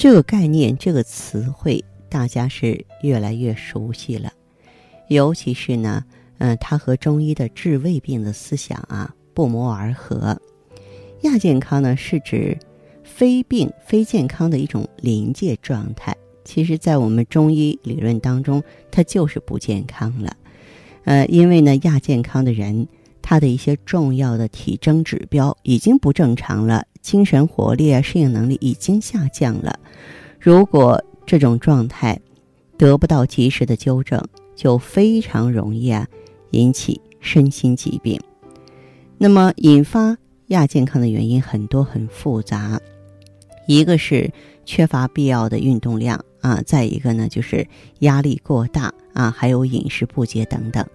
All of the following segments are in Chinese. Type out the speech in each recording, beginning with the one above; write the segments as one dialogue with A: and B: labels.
A: 这个概念，这个词汇，大家是越来越熟悉了。尤其是呢，嗯，它和中医的治未病的思想啊不谋而合。亚健康呢，是指非病非健康的一种临界状态。其实，在我们中医理论当中，它就是不健康了。呃，因为呢，亚健康的人，他的一些重要的体征指标已经不正常了。精神活力啊，适应能力已经下降了。如果这种状态得不到及时的纠正，就非常容易啊引起身心疾病。那么，引发亚健康的原因很多很复杂，一个是缺乏必要的运动量啊，再一个呢就是压力过大啊，还有饮食不节等等。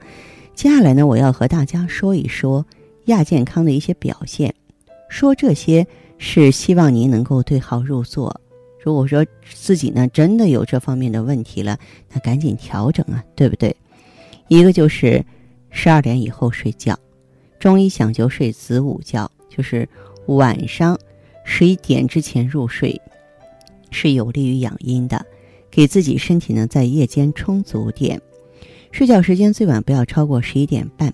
A: 接下来呢，我要和大家说一说亚健康的一些表现。说这些是希望您能够对号入座。如果说自己呢真的有这方面的问题了，那赶紧调整啊，对不对？一个就是十二点以后睡觉，中医讲究睡子午觉，就是晚上十一点之前入睡，是有利于养阴的，给自己身体呢在夜间充足点。睡觉时间最晚不要超过十一点半，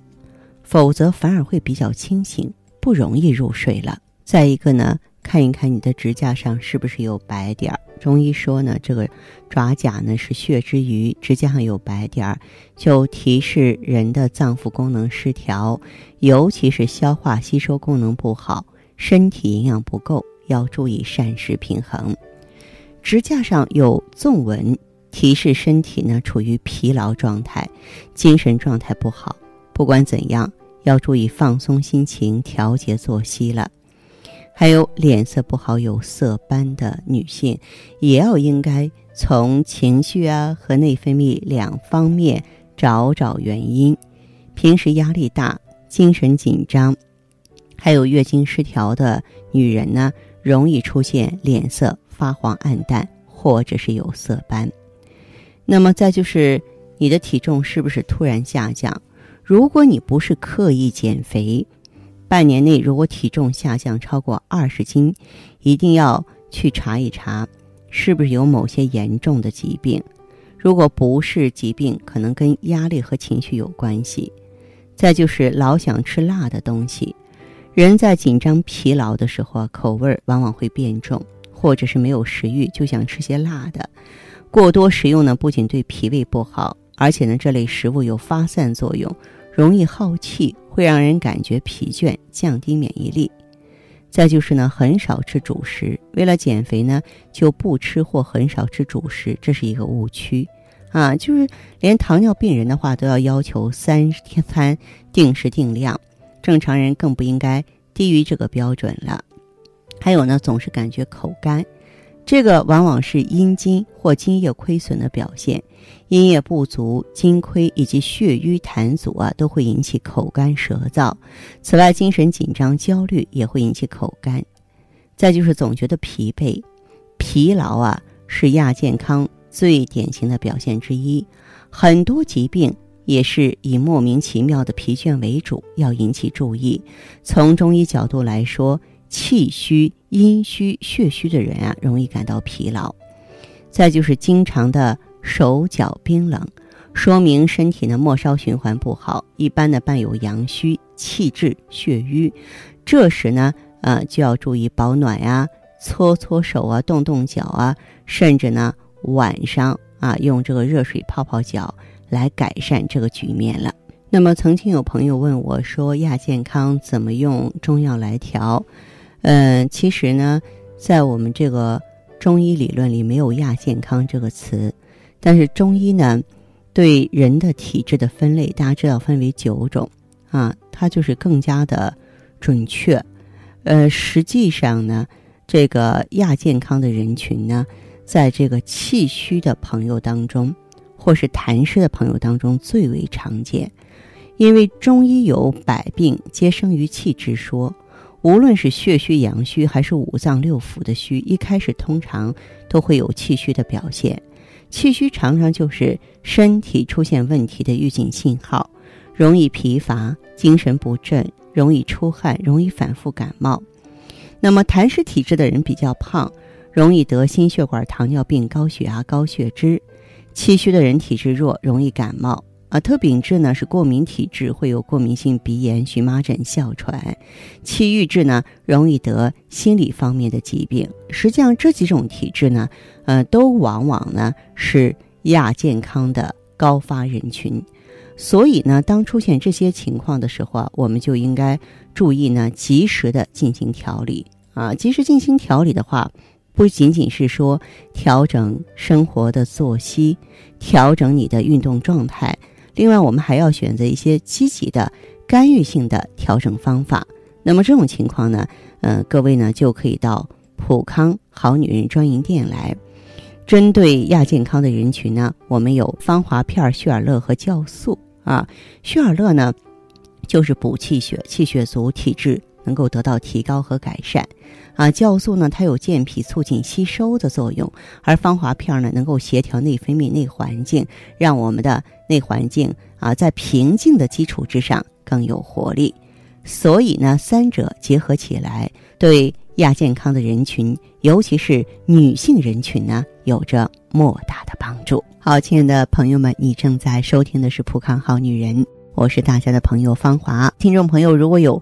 A: 否则反而会比较清醒。不容易入睡了。再一个呢，看一看你的指甲上是不是有白点儿。中医说呢，这个爪甲呢是血之余，指甲上有白点儿，就提示人的脏腑功能失调，尤其是消化吸收功能不好，身体营养不够，要注意膳食平衡。指甲上有纵纹，提示身体呢处于疲劳状态，精神状态不好。不管怎样。要注意放松心情，调节作息了。还有脸色不好、有色斑的女性，也要应该从情绪啊和内分泌两方面找找原因。平时压力大、精神紧张，还有月经失调的女人呢，容易出现脸色发黄、暗淡，或者是有色斑。那么再就是你的体重是不是突然下降？如果你不是刻意减肥，半年内如果体重下降超过二十斤，一定要去查一查，是不是有某些严重的疾病。如果不是疾病，可能跟压力和情绪有关系。再就是老想吃辣的东西，人在紧张疲劳的时候啊，口味往往会变重，或者是没有食欲就想吃些辣的。过多食用呢，不仅对脾胃不好，而且呢，这类食物有发散作用。容易耗气，会让人感觉疲倦，降低免疫力。再就是呢，很少吃主食。为了减肥呢，就不吃或很少吃主食，这是一个误区啊！就是连糖尿病人的话都要要求三天餐定时定量，正常人更不应该低于这个标准了。还有呢，总是感觉口干。这个往往是阴津或津液亏损的表现，阴液不足、津亏以及血瘀痰阻啊，都会引起口干舌燥。此外，精神紧张、焦虑也会引起口干。再就是总觉得疲惫、疲劳啊，是亚健康最典型的表现之一。很多疾病也是以莫名其妙的疲倦为主，要引起注意。从中医角度来说。气虚、阴虚、血虚的人啊，容易感到疲劳。再就是经常的手脚冰冷，说明身体的末梢循环不好，一般的伴有阳虚、气滞、血瘀。这时呢，呃，就要注意保暖呀，搓搓手啊，动动脚啊，甚至呢，晚上啊，用这个热水泡泡脚来改善这个局面了。那么，曾经有朋友问我说，亚健康怎么用中药来调？嗯，其实呢，在我们这个中医理论里没有亚健康这个词，但是中医呢，对人的体质的分类，大家知道分为九种啊，它就是更加的准确。呃，实际上呢，这个亚健康的人群呢，在这个气虚的朋友当中，或是痰湿的朋友当中最为常见。因为中医有“百病皆生于气”之说，无论是血虚、阳虚，还是五脏六腑的虚，一开始通常都会有气虚的表现。气虚常常就是身体出现问题的预警信号，容易疲乏、精神不振，容易出汗，容易反复感冒。那么痰湿体质的人比较胖，容易得心血管、糖尿病、高血压、高血脂；气虚的人体质弱，容易感冒。啊，特禀质呢是过敏体质，会有过敏性鼻炎、荨麻疹、哮喘；气郁质呢容易得心理方面的疾病。实际上这几种体质呢，呃，都往往呢是亚健康的高发人群。所以呢，当出现这些情况的时候啊，我们就应该注意呢，及时的进行调理啊。及时进行调理的话，不仅仅是说调整生活的作息，调整你的运动状态。另外，我们还要选择一些积极的干预性的调整方法。那么这种情况呢，呃，各位呢就可以到普康好女人专营店来。针对亚健康的人群呢，我们有芳华片、旭尔乐和酵素啊。旭尔乐呢，就是补气血，气血足，体质能够得到提高和改善。啊，酵素呢，它有健脾促进吸收的作用，而芳华片呢，能够协调内分泌、内环境，让我们的内环境啊，在平静的基础之上更有活力。所以呢，三者结合起来，对亚健康的人群，尤其是女性人群呢，有着莫大的帮助。好，亲爱的朋友们，你正在收听的是《普康好女人》，我是大家的朋友芳华。听众朋友，如果有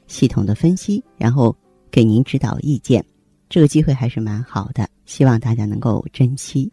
A: 系统的分析，然后给您指导意见。这个机会还是蛮好的，希望大家能够珍惜。